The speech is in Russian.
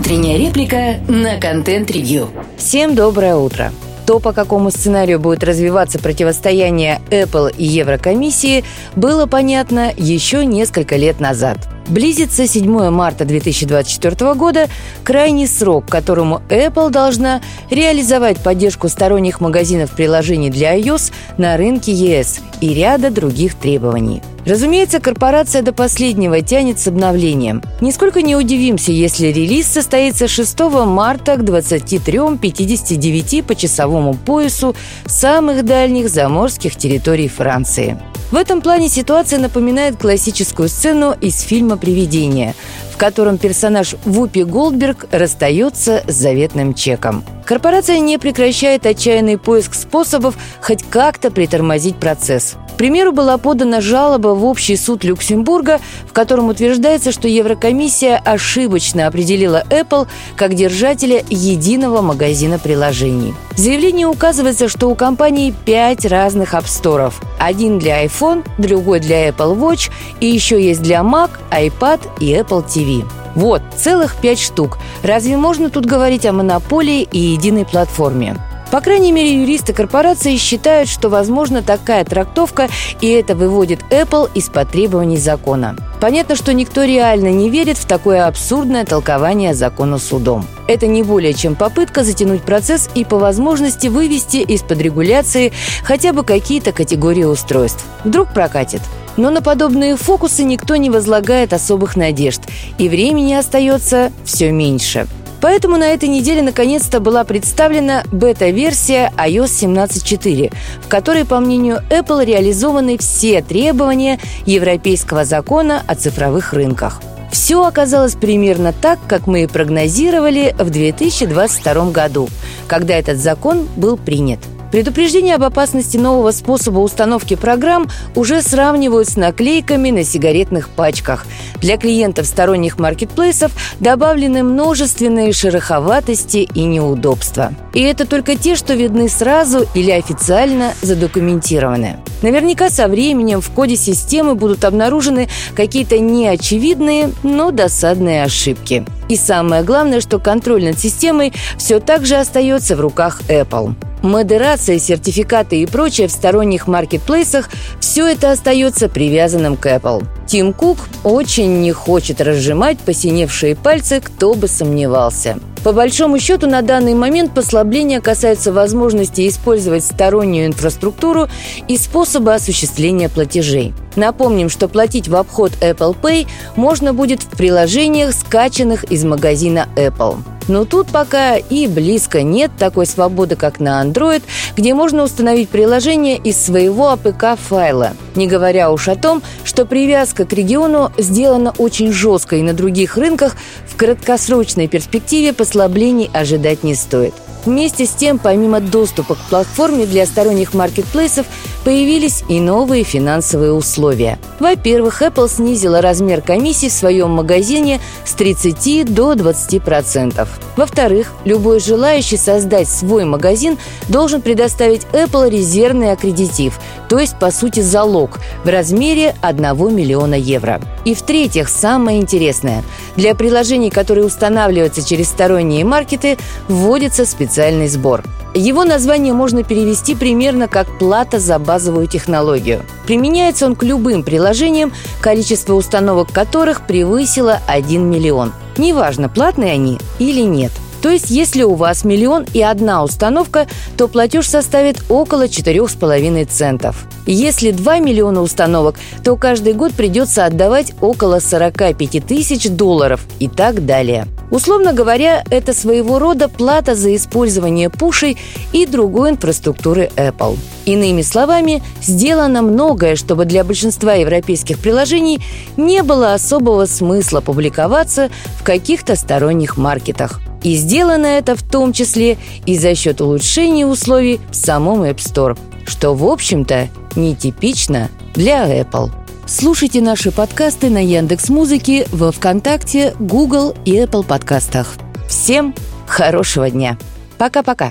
Утренняя реплика на контент-ревью. Всем доброе утро. То, по какому сценарию будет развиваться противостояние Apple и Еврокомиссии, было понятно еще несколько лет назад. Близится 7 марта 2024 года, крайний срок, которому Apple должна реализовать поддержку сторонних магазинов приложений для iOS на рынке ЕС и ряда других требований. Разумеется, корпорация до последнего тянет с обновлением. Нисколько не удивимся, если релиз состоится 6 марта к 23.59 по часовому поясу самых дальних заморских территорий Франции. В этом плане ситуация напоминает классическую сцену из фильма «Привидение», в котором персонаж Вупи Голдберг расстается с заветным чеком. Корпорация не прекращает отчаянный поиск способов хоть как-то притормозить процесс примеру, была подана жалоба в общий суд Люксембурга, в котором утверждается, что Еврокомиссия ошибочно определила Apple как держателя единого магазина приложений. В заявлении указывается, что у компании пять разных App Один для iPhone, другой для Apple Watch и еще есть для Mac, iPad и Apple TV. Вот, целых пять штук. Разве можно тут говорить о монополии и единой платформе? По крайней мере, юристы корпорации считают, что возможна такая трактовка, и это выводит Apple из потребований закона. Понятно, что никто реально не верит в такое абсурдное толкование закона судом. Это не более чем попытка затянуть процесс и по возможности вывести из-под регуляции хотя бы какие-то категории устройств. Вдруг прокатит. Но на подобные фокусы никто не возлагает особых надежд, и времени остается все меньше – Поэтому на этой неделе наконец-то была представлена бета-версия iOS 17.4, в которой, по мнению Apple, реализованы все требования Европейского закона о цифровых рынках. Все оказалось примерно так, как мы и прогнозировали в 2022 году, когда этот закон был принят – Предупреждение об опасности нового способа установки программ уже сравнивают с наклейками на сигаретных пачках. Для клиентов сторонних маркетплейсов добавлены множественные шероховатости и неудобства. И это только те, что видны сразу или официально задокументированы. Наверняка со временем в коде системы будут обнаружены какие-то неочевидные, но досадные ошибки. И самое главное, что контроль над системой все так же остается в руках Apple. Модерация, сертификаты и прочее в сторонних маркетплейсах – все это остается привязанным к Apple. Тим Кук очень не хочет разжимать посиневшие пальцы, кто бы сомневался. По большому счету, на данный момент послабления касаются возможности использовать стороннюю инфраструктуру и способа осуществления платежей. Напомним, что платить в обход Apple Pay можно будет в приложениях, скачанных из магазина Apple. Но тут пока и близко нет такой свободы, как на Android, где можно установить приложение из своего APK-файла. Не говоря уж о том, что привязка к региону сделана очень жестко и на других рынках в краткосрочной перспективе послаблений ожидать не стоит. Вместе с тем, помимо доступа к платформе для сторонних маркетплейсов, появились и новые финансовые условия. Во-первых, Apple снизила размер комиссии в своем магазине с 30 до 20%. Во-вторых, любой желающий создать свой магазин должен предоставить Apple резервный аккредитив, то есть, по сути, залог в размере 1 миллиона евро. И в-третьих, самое интересное. Для приложений, которые устанавливаются через сторонние маркеты, вводится специальный сбор. Его название можно перевести примерно как «плата за базовую технологию». Применяется он к любым приложениям, количество установок которых превысило 1 миллион. Неважно, платные они или нет – то есть, если у вас миллион и одна установка, то платеж составит около 4,5 центов. Если 2 миллиона установок, то каждый год придется отдавать около 45 тысяч долларов и так далее. Условно говоря, это своего рода плата за использование пушей и другой инфраструктуры Apple. Иными словами, сделано многое, чтобы для большинства европейских приложений не было особого смысла публиковаться в каких-то сторонних маркетах. И сделано это в том числе и за счет улучшения условий в самом App Store, что, в общем-то, нетипично для Apple. Слушайте наши подкасты на Яндекс Музыке, во ВКонтакте, Google и Apple подкастах. Всем хорошего дня. Пока-пока.